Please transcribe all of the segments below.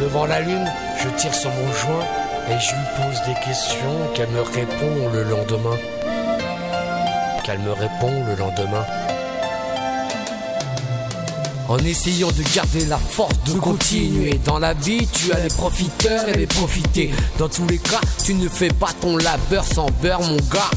devant la lune, je tire sur mon joint et je lui pose des questions qu'elle me répond le lendemain. Qu'elle me répond le lendemain. En essayant de garder la force de continuer Dans la vie tu as les profiteurs et les profités Dans tous les cas tu ne fais pas ton labeur sans beurre mon gars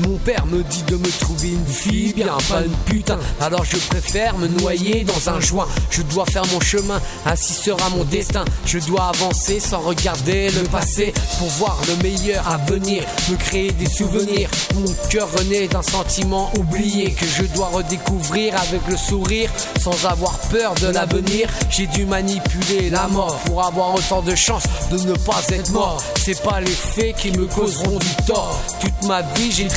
mon père me dit de me trouver une fille, bien pas une putain. Alors je préfère me noyer dans un joint. Je dois faire mon chemin, ainsi sera mon destin. Je dois avancer sans regarder le passé pour voir le meilleur à venir. Me créer des souvenirs. Mon cœur renaît d'un sentiment oublié que je dois redécouvrir avec le sourire sans avoir peur de l'avenir. J'ai dû manipuler la mort pour avoir autant de chance de ne pas être mort. C'est pas les faits qui me causeront du tort. Toute ma vie j'ai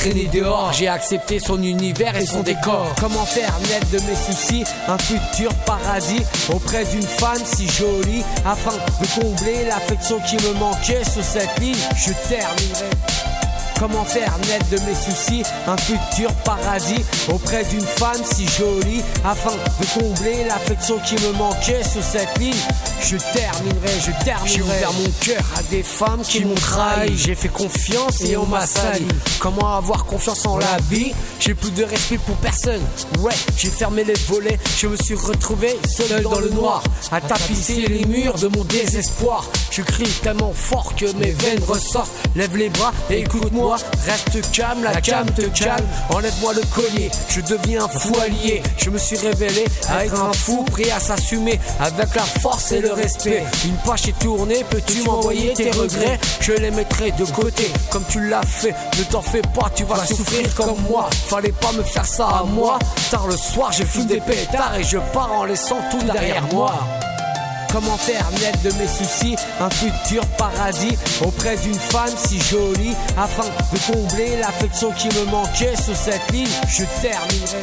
j'ai accepté son univers et son décor. Comment faire naître de mes soucis un futur paradis auprès d'une femme si jolie afin de combler l'affection qui me manquait sur cette ligne. Je terminerai. Comment faire naître de mes soucis un futur paradis auprès d'une femme si jolie afin de combler l'affection qui me manquait sur cette ligne? Je terminerai, je terminerai. J'ai ouvert mon cœur à des femmes qui m'ont trahi. J'ai fait confiance et on m'a sali. Comment avoir confiance en la vie? J'ai plus de respect pour personne. Ouais, j'ai fermé les volets. Je me suis retrouvé seul dans le noir à tapisser les murs de mon désespoir. Je crie tellement fort que mes veines ressortent. Lève les bras et écoute-moi reste calme, la cam te calme. Enlève-moi le collier, je deviens un fou allié. Je me suis révélé à être un fou prêt à s'assumer avec la force et le respect. Une page est tournée, peux-tu m'envoyer tes regrets? Je les mettrai de côté comme tu l'as fait. Ne t'en fais pas, tu vas souffrir comme moi. Fallait pas me faire ça à moi. Tard le soir, je fume des pétards et je pars en laissant tout derrière moi. Comment faire naître de mes soucis? Un futur paradis auprès d'une femme si jolie afin de combler l'affection qui me manquait sur cette ligne Je terminerai.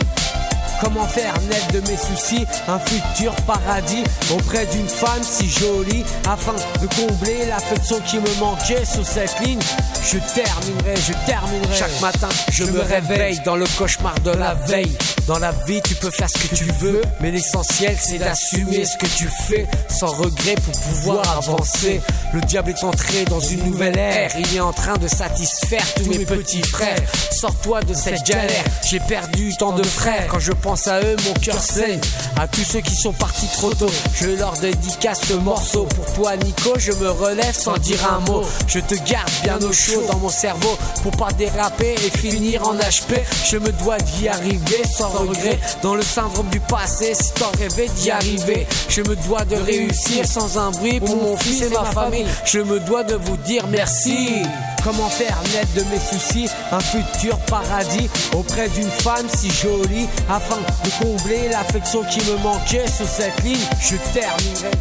Comment faire naître de mes soucis? Un futur paradis auprès d'une femme si jolie afin de combler l'affection qui me manquait sur cette ligne Je terminerai, je terminerai. Chaque matin, je me réveille dans le cauchemar de la veille. Dans la vie, tu peux faire ce que tu veux, mais l'essentiel c'est d'assumer ce que tu fais sans regret pour pouvoir avancer. Le diable est entré dans une nouvelle ère, il est en train de satisfaire tous mes petits frères. Sors-toi de cette galère, j'ai perdu tant de frères. Quand je pense à eux, mon cœur saigne. À tous ceux qui sont partis trop tôt, je leur dédicace ce morceau. Pour toi, Nico, je me relève sans dire un mot. Je te garde bien au chaud dans mon cerveau pour pas déraper et finir en HP. Je me dois d'y arriver sans regret. Dans le syndrome du passé, si t'en rêvais d'y arriver, je me dois de réussir sans un bruit pour mon fils et ma famille. Je me dois de vous dire merci. Comment faire naître de mes soucis un futur paradis auprès d'une femme si jolie afin de combler l'affection qui me manquait sur cette ligne Je terminerai.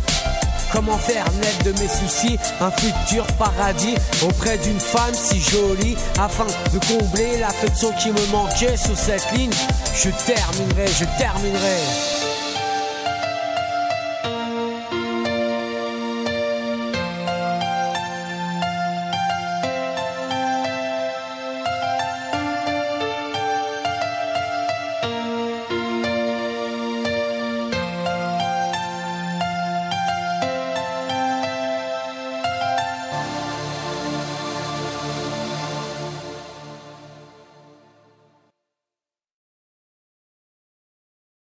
Comment faire naître de mes soucis un futur paradis auprès d'une femme si jolie afin de combler l'affection qui me manquait sur cette ligne? Je terminerai, je terminerai.